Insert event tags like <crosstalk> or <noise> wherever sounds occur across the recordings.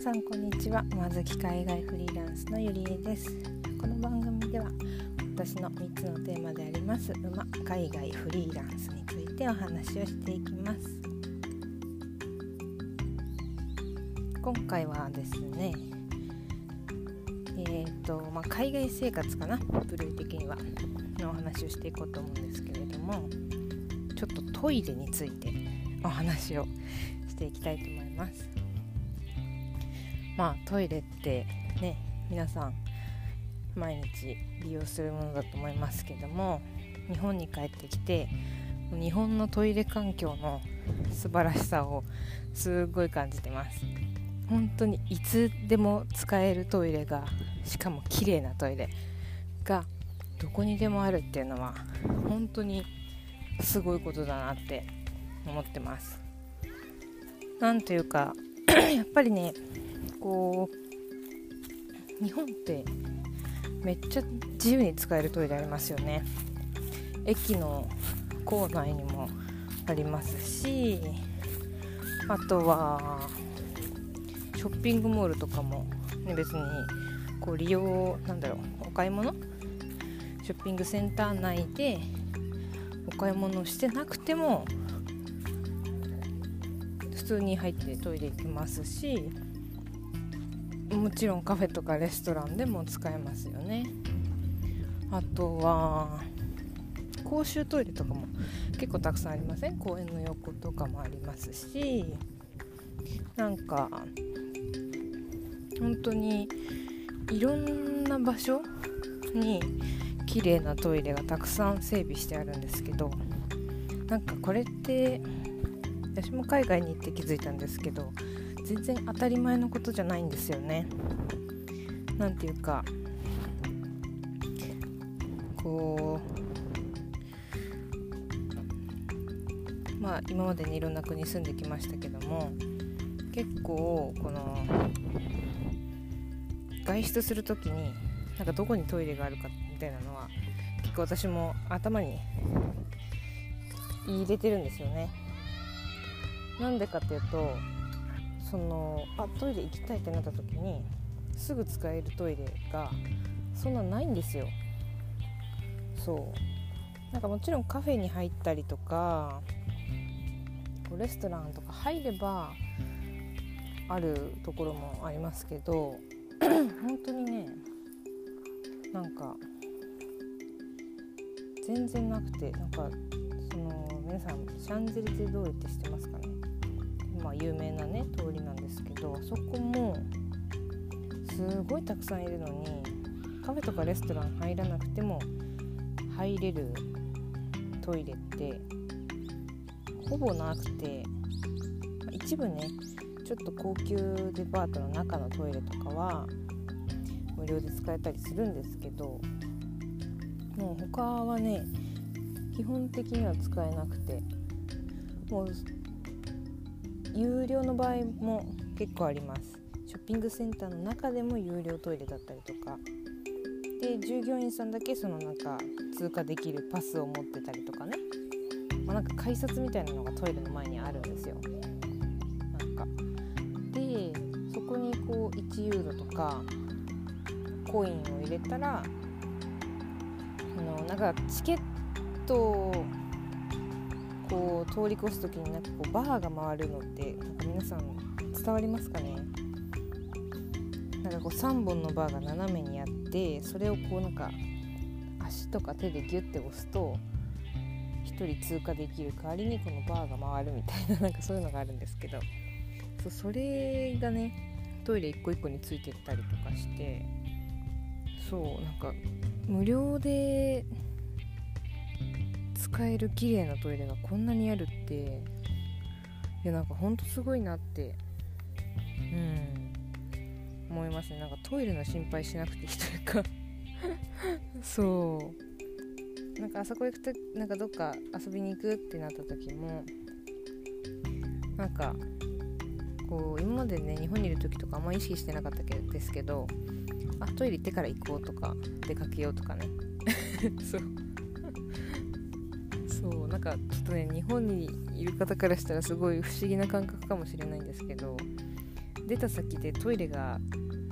さんこんにちは。まずき海外フリーランスのゆりえです。この番組では私の3つのテーマであります馬海外フリーランスについてお話をしていきます。今回はですねえーとまあ、海外生活かな部類的にはのお話をしていこうと思うんですけれどもちょっとトイレについてお話をしていきたいと思います。まあトイレってね皆さん毎日利用するものだと思いますけども日本に帰ってきて日本のトイレ環境の素晴らしさをすごい感じてます。本当にいつでも使えるトイレがしかも綺麗なトイレがどこにでもあるっていうのは本当にすごいことだなって思ってます。なんというか <coughs> やっぱりねこう日本ってめっちゃ自由に使えるトイレありますよね。駅の構内にもありますしあとはショッピングモールとかも、ね、別にこう利用なんだろうお買い物？ショッピングセンター内でお買い物してなくても普通に入ってトイレ行きますしもちろんカフェとかレストランでも使えますよね。あとは公衆トイレとかも結構たくさんありません？公園の横とかもありますし。なんか本当にいろんな場所に綺麗なトイレがたくさん整備してあるんですけど。なんかこれって私も海外に行って気づいたんですけど。全然当たり前のことじゃないんですよね。なんていうかこうまあ今までにいろんな国住んできましたけども結構この外出する時になんかどこにトイレがあるかみたいなのは結構私も頭に入れてるんですよね。なんでかっていうとそのあトイレ行きたいってなった時にすぐ使えるトイレがそんなないんですよ。そう。なんかもちろんカフェに入ったりとかレストランとか入ればあるところもありますけど <coughs> 本当にねなんか全然なくてなんかその皆さんシャンゼリゼ通りって知ってますかね？まあ、有名なね通りなんですけどそこもすごいたくさんいるのにカフェとかレストラン入らなくても入れるトイレってほぼなくて、まあ、一部ねちょっと高級デパートの中のトイレとかは無料で使えたりするんですけどもう他はね基本的には使えなくてもう有料の場合も結構あります。ショッピングセンターの中でも有料トイレだったりとか。で従業員さんだけそのなんか通過できるパスを持ってたりとかね、まあ、なんか改札みたいなのがトイレの前にあるんですよ。なんか。でそこにこう1ユーロとかコインを入れたらあのなんかチケットこう通り越す時になんかこうバーが回るのってなんか皆さん伝わりますかね？なんかこう3本のバーが斜めにあってそれをこうなんか足とか手でギュッて押すと1人通過できる代わりにこのバーが回るみたいななんかそういうのがあるんですけど。そうそれがねトイレ一個一個についてったりとかしてそうなんか無料で使える綺麗なトイレがこんなにあるって。いやなんかほんとすごいなって。うん。思いますね。なんかトイレの心配しなくていいというか。<laughs> そう。なんかあそこ行くとなんかどっか遊びに行くってなった時もなんかこう今までね日本にいる時とかあんま意識してなかったけどですけどあトイレ行ってから行こうとか出かけようとかね。<laughs> そう。そうなんかちょっとね日本にいる方からしたらすごい不思議な感覚かもしれないんですけど出た先でトイレが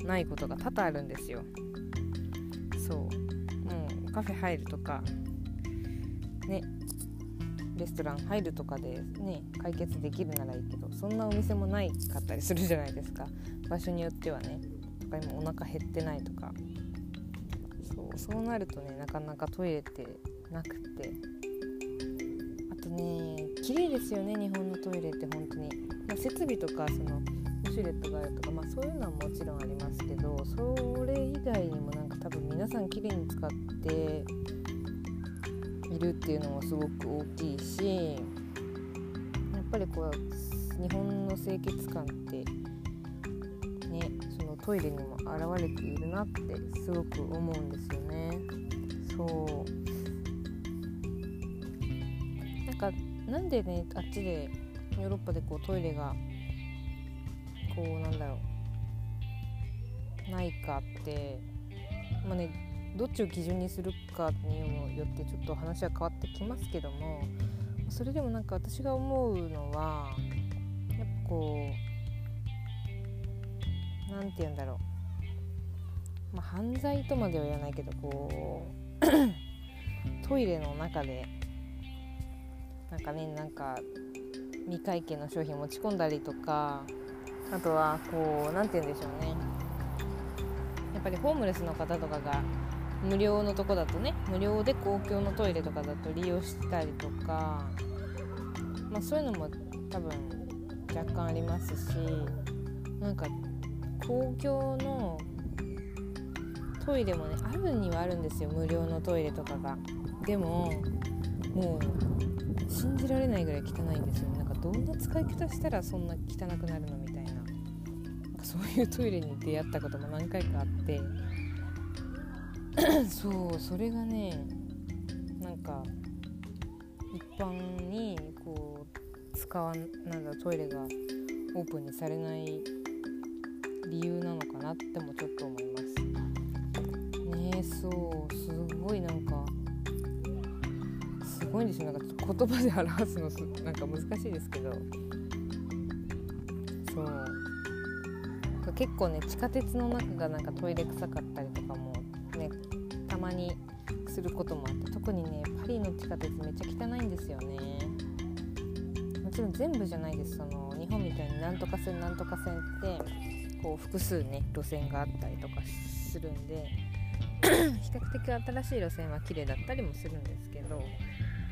ないことが多々あるんですよ。そうもうカフェ入るとかねレストラン入るとかでね解決できるならいいけどそんなお店もないかったりするじゃないですか。場所によってはねとか今お腹減ってないとか。そうそうなるとねなかなかトイレってなくて。綺麗ですよね日本のトイレって本当に、まあ、設備とかそのウシュレットがあるとか、まあ、そういうのはもちろんありますけどそれ以外にもなんか多分皆さん綺麗に使っているっていうのもすごく大きいしやっぱりこう日本の清潔感ってねそのトイレにも現れているなってすごく思うんですよね。そう。なんかなんでねあっちでヨーロッパでこうトイレがこうなんだろうないかってまあねどっちを基準にするかによってちょっと話は変わってきますけどもそれでもなんか私が思うのはやっぱこう何て言うんだろう、まあ、犯罪とまでは言わないけどこう <coughs> トイレの中でなんかねなんか未会計の商品持ち込んだりとかあとはこう何て言うんでしょうね。やっぱりホームレスの方とかが無料のとこだとね無料で公共のトイレとかだと利用したりとか、まあ、そういうのも多分若干ありますしなんか公共のトイレもねあるにはあるんですよ無料のトイレとかが。でももう信じられないぐらい汚いんですよなんかどんな使い方したらそんな汚くなるのみたいな。なんかそういうトイレに出会ったことも何回かあって。<clears throat> そうそれがねなんか一般にこう使わなんだトイレがオープンにされない理由なのかなってもちょっと思います。ねそうすごいなんかごいんですよなんか言葉で表すのなんか難しいですけど。そう。結構ね地下鉄の中がなんかトイレ臭かったりとかもねたまにすることもあって特にねパリの地下鉄めっちゃ汚いんですよね。もちろん全部じゃないです。その日本みたいになんとか線なんとか線ってこう複数ね路線があったりとかするんで <clears throat> 比較的新しい路線は綺麗だったりもするんですけど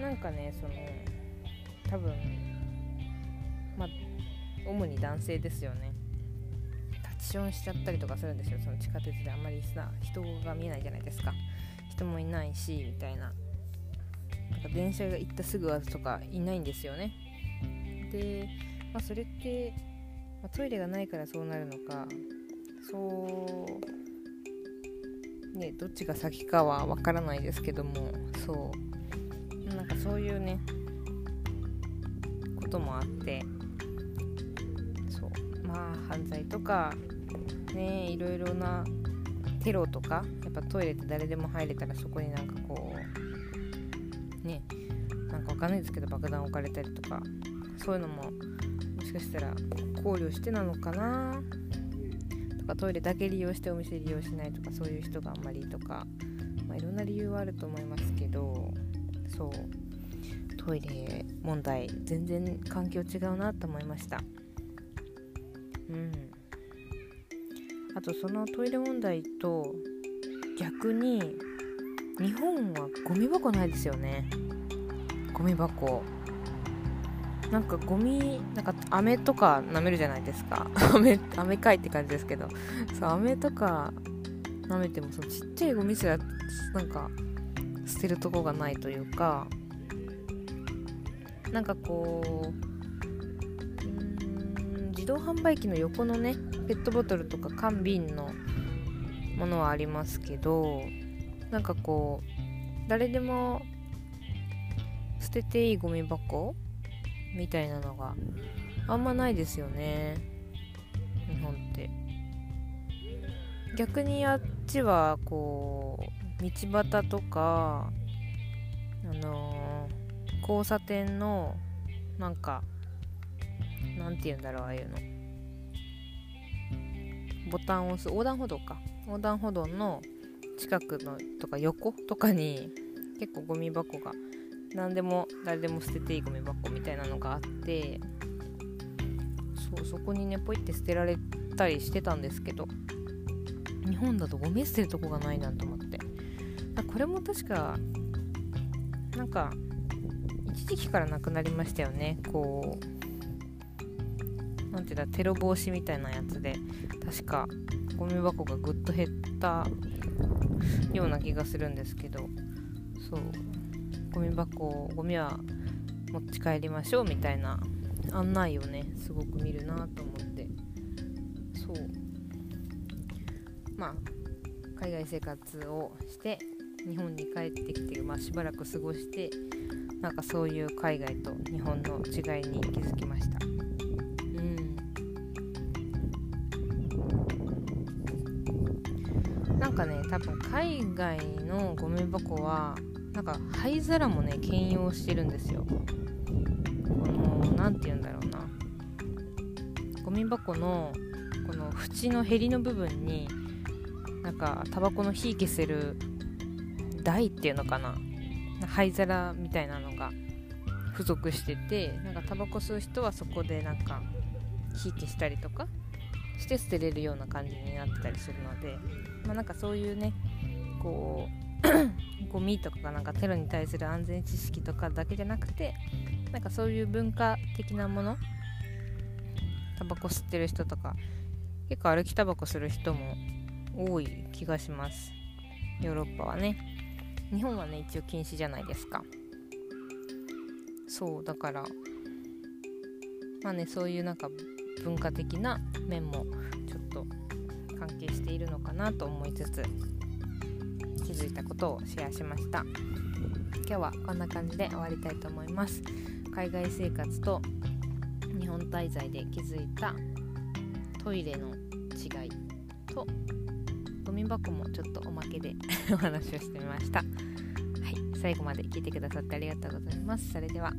なんかねその多分まあ主に男性ですよね。ションしちゃったりとかするんですよ。その地下鉄で。あんまりさ人が見えないじゃないですか。人もいないしみたいな。なんか電車が行ったすぐはとかいないんですよね。で、まあ、それって、まあ、トイレがないからそうなるのかそうねどっちが先かはわからないですけどもそう。なんかそういうねこともあってそうまあ犯罪とかねいろいろなテロとかやっぱトイレって誰でも入れたらそこになんかこうねなんかわかんないですけど爆弾置かれたりとかそういうのももしかしたら考慮してなのかな。とかトイレだけ利用してお店利用しないとかそういう人があんまりとか、まあ、いろんな理由はあると思いますけど。そう。トイレ問題全然環境違うなと思いました。うん。あとそのトイレ問題と逆に日本はゴミ箱ないですよね。ゴミ箱。なんかゴミなんか飴とか舐めるじゃないですか。<laughs> 飴飴かいって感じですけど。そう飴とか舐めてもそのちっちゃいゴミすらなんか捨てるとこがないというかなんかこう自動販売機の横のねペットボトルとか缶瓶のものはありますけどなんかこう誰でも捨てていいゴミ箱みたいなのがあんまないですよね日本って。逆にあっちはこう道端とかあのー、交差点のなんかなんて言うんだろうああいうの。ボタンを押す横断歩道か。横断歩道の近くのとか横とかに結構ゴミ箱が何でも誰でも捨てていいゴミ箱みたいなのがあってそうそこにねポイって捨てられたりしてたんですけど日本だとゴミ捨てるとこがないなと思ってこれも確かなんか一時期からなくなりましたよね。こうなんていうんだテロ防止みたいなやつで確かゴミ箱がぐっと減ったような気がするんですけどそうゴミ箱ゴミは持ち帰りましょうみたいな案内をねすごく見るなと思って。そう。まあ海外生活をして日本に帰ってきて、まあ、しばらく過ごしてなんかそういう海外と日本の違いに気づきました。うん。なんかね多分海外のゴミ箱はなんか灰皿もね兼用してるんですよ。この何て言うんだろうな。ゴミ箱のこの縁のへりの部分になんかタバコの火消せる台っていうのかな？灰皿みたいなのが付属しててなんかタバコ吸う人はそこでなんか火消したりとかして捨てれるような感じになってたりするのでまあなんかそういうねこう <coughs> ゴミとかがなんかテロに対する安全知識とかだけじゃなくてなんかそういう文化的なものタバコ吸ってる人とか結構歩きタバコする人も多い気がします。ヨーロッパはね。日本はね一応禁止じゃないですか。そうだからまあねそういうなんか文化的な面もちょっと関係しているのかなと思いつつ気づいたことをシェアしました。今日はこんな感じで終わりたいと思います。海外生活と日本滞在で気づいたトイレの違いとミ箱もちょっとおまけで <laughs> お話をしてみました。はい、最後まで聞いてくださってありがとうございます。それでは。